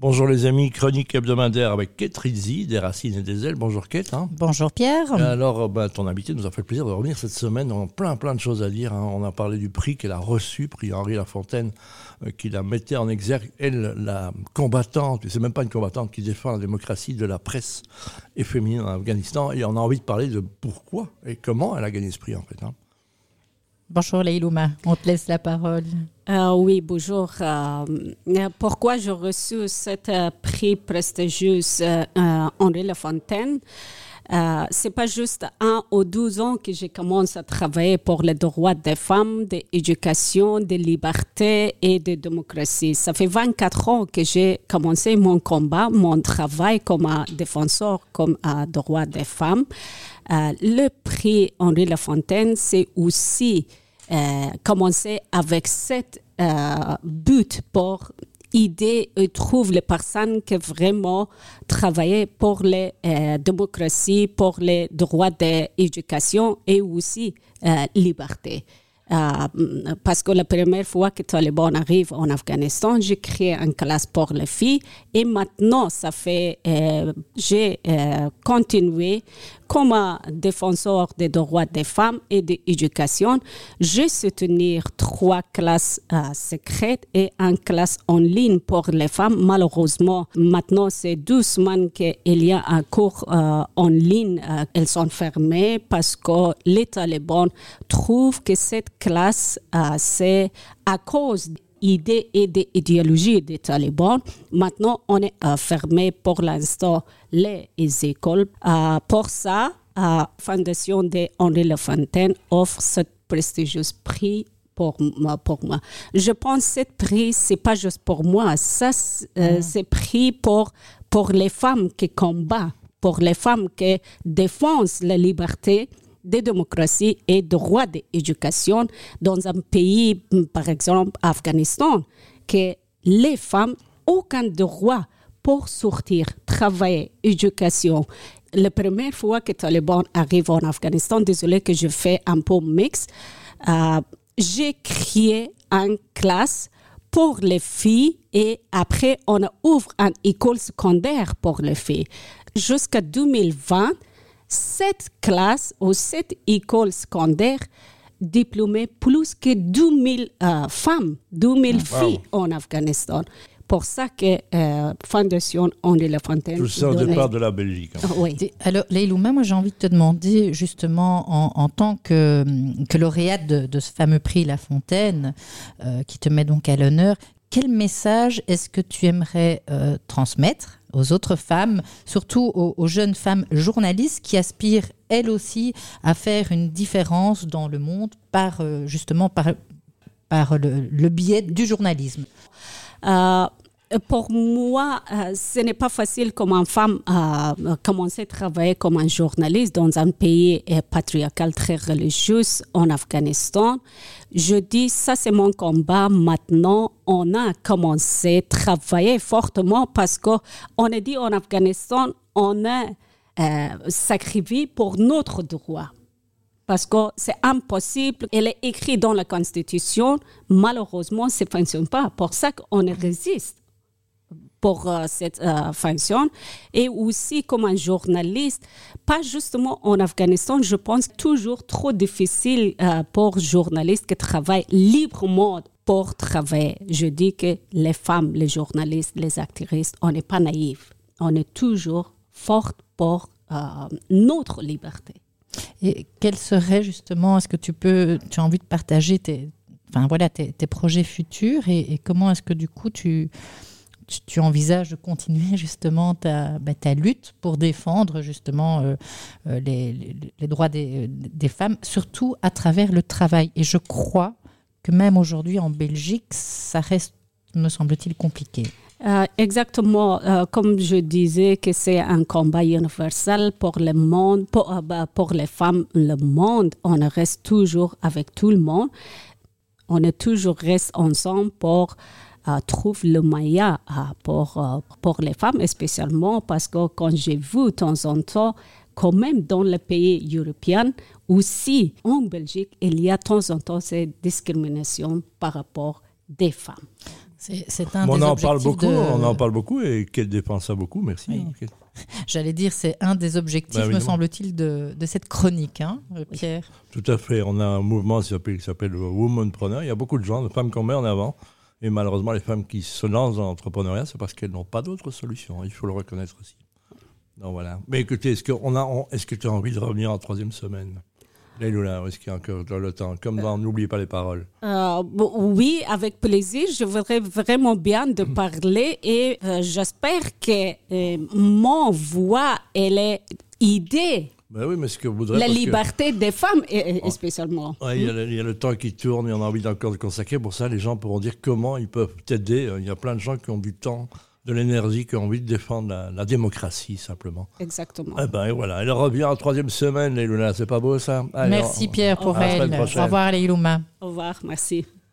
Bonjour les amis, chronique hebdomadaire avec Kate Rizzi, des racines et des ailes. Bonjour Kate. Hein. Bonjour Pierre. Alors, bah, ton invité nous a fait le plaisir de revenir cette semaine. On a plein plein de choses à dire. Hein. On a parlé du prix qu'elle a reçu, prix Henri Lafontaine, euh, qui la mettait en exergue, elle, la combattante, c'est même pas une combattante qui défend la démocratie de la presse et féminine en Afghanistan. Et on a envie de parler de pourquoi et comment elle a gagné ce prix en fait. Hein. Bonjour Leilouma, on te laisse la parole. Euh, oui, bonjour. Euh, pourquoi j'ai reçu ce euh, prix prestigieux Henri Lafontaine euh, c'est pas juste un ou douze ans que j'ai commencé à travailler pour les droits des femmes, de l'éducation, des libertés et de démocratie. Ça fait 24 ans que j'ai commencé mon combat, mon travail comme défenseur, comme un droit des femmes. le prix Henri Lafontaine, c'est aussi commencer avec cet euh, but pour aider et trouver les personnes qui vraiment travaillent pour les euh, démocraties, pour les droits d'éducation et aussi euh, liberté. Euh, parce que la première fois que Taliban arrive en Afghanistan, j'ai créé une classe pour les filles et maintenant, ça fait, euh, j'ai euh, continué comme défenseur des droits des femmes et de l'éducation. J'ai soutenu trois classes secrètes et une classe en ligne pour les femmes. Malheureusement, maintenant, c'est doucement qu'il y a un cours en ligne. elles sont fermées parce que les talibans trouvent que cette classe, euh, c'est à cause d'idées et d'idéologies des talibans. Maintenant, on est euh, fermé pour l'instant les écoles. Euh, pour ça, la Fondation de Henri Lafontaine offre ce prestigieux prix pour moi, pour moi. Je pense que ce prix, c'est pas juste pour moi. Ça, mm. c'est prix pour, pour les femmes qui combattent, pour les femmes qui défendent la liberté de démocratie et droit d'éducation dans un pays, par exemple, Afghanistan, que les femmes aucun droit pour sortir, travailler, éducation. La première fois que Taliban arrive en Afghanistan, désolé que je fais un peu mix, euh, j'ai créé une classe pour les filles et après on ouvre une école secondaire pour les filles. Jusqu'à 2020, cette classe ou cette école secondaire diplômait plus que 2000 euh, femmes, 2000 ah, filles en Afghanistan. Pour ça que euh, Fondation Henri Lafontaine. Tout ça au départ de la Belgique. Hein. Oui. Alors, Leilouma, moi j'ai envie de te demander, justement, en, tant que, que lauréate de, ce fameux prix La Fontaine, euh, qui te met donc à l'honneur, quel message est-ce que tu aimerais euh, transmettre aux autres femmes, surtout aux, jeunes femmes journalistes qui aspirent elles aussi à faire une différence dans le monde par euh, justement par, par le, biais du journalisme. Euh, pour moi, euh, ce n'est pas facile comme femme à commencer à travailler comme un journaliste dans un pays patriarcal très religieux en Afghanistan. Je dis, ça c'est mon combat. Maintenant, on a commencé à travailler fortement parce qu'on a dit en Afghanistan, on a euh, sacrifié pour notre droit parce que c'est impossible. Elle est écrit dans la Constitution. Malheureusement, ça ne fonctionne pas. Pour ça qu'on résiste pour euh, cette euh, fonction. Et aussi, comme un journaliste, pas justement en Afghanistan, je pense toujours trop difficile euh, pour journalistes qui travaillent librement pour travailler. Je dis que les femmes, les journalistes, les activistes, on n'est pas naïfs. On est toujours fortes pour notre liberté. Et quel serait justement, est-ce que tu peux, tu as envie de partager tes, enfin voilà, tes, projets futurs et comment est-ce que du coup tu, tu, envisages de continuer justement ta, bah, ta, lutte pour défendre justement euh, euh, les, les, droits des, des, femmes, surtout à travers le travail. Et je crois que même aujourd'hui en Belgique, ça reste, me semble-t-il, compliqué. Euh, exactement, comme je disais, que c'est un combat universel pour le monde, pour, bah, pour les femmes, le monde, on reste toujours avec tout le monde, on est toujours reste ensemble pour trouve le moyen pour, euh, pour les femmes, spécialement parce que quand j'ai vu de temps en temps, quand même dans les pays européens, aussi en Belgique, il y a de temps en temps cette discrimination par rapport des femmes. C'est un on des en parle beaucoup, de- on en parle beaucoup et qu'elle défend ça beaucoup. Merci. Oui. J'allais dire, c'est un des objectifs, Bah, me semble-t-il, de, de cette chronique, hein, euh, Pierre. Tout à fait. On a un mouvement qui s'appelle, qui s'appelle le Womanpreneur. Il y a beaucoup de gens, de femmes qu'on met en avant. Et malheureusement, les femmes qui se lancent dans l'entrepreneuriat, c'est parce qu'elles n'ont pas d'autre solution. Il faut le reconnaître aussi. Donc voilà. Mais écoutez, est-ce, qu'on a, est-ce que tu as envie de revenir en troisième semaine? Leïla, est-ce qu'il y a encore le temps? Comme dans N'oubliez pas les paroles. Euh, oui, avec plaisir. Je voudrais vraiment bien de parler et euh, j'espère que euh, mon voix, elle est idée. Ben oui, mais ce que vous voudrez. La parce que- liberté des femmes, et- et spécialement. Ouais, il, y a le, il y a le temps qui tourne et on a envie d'encore de consacrer. Pour ça, les gens pourront dire comment ils peuvent t'aider. Il y a plein de gens qui ont du temps, de l'énergie, qui ont envie de défendre la, la démocratie, simplement. Exactement. Eh ben et voilà, elle revient en troisième semaine, Leïla. C'est pas beau ça? Allez, Merci on- Pierre pour elle. Au revoir, Leilouma. Au revoir, merci.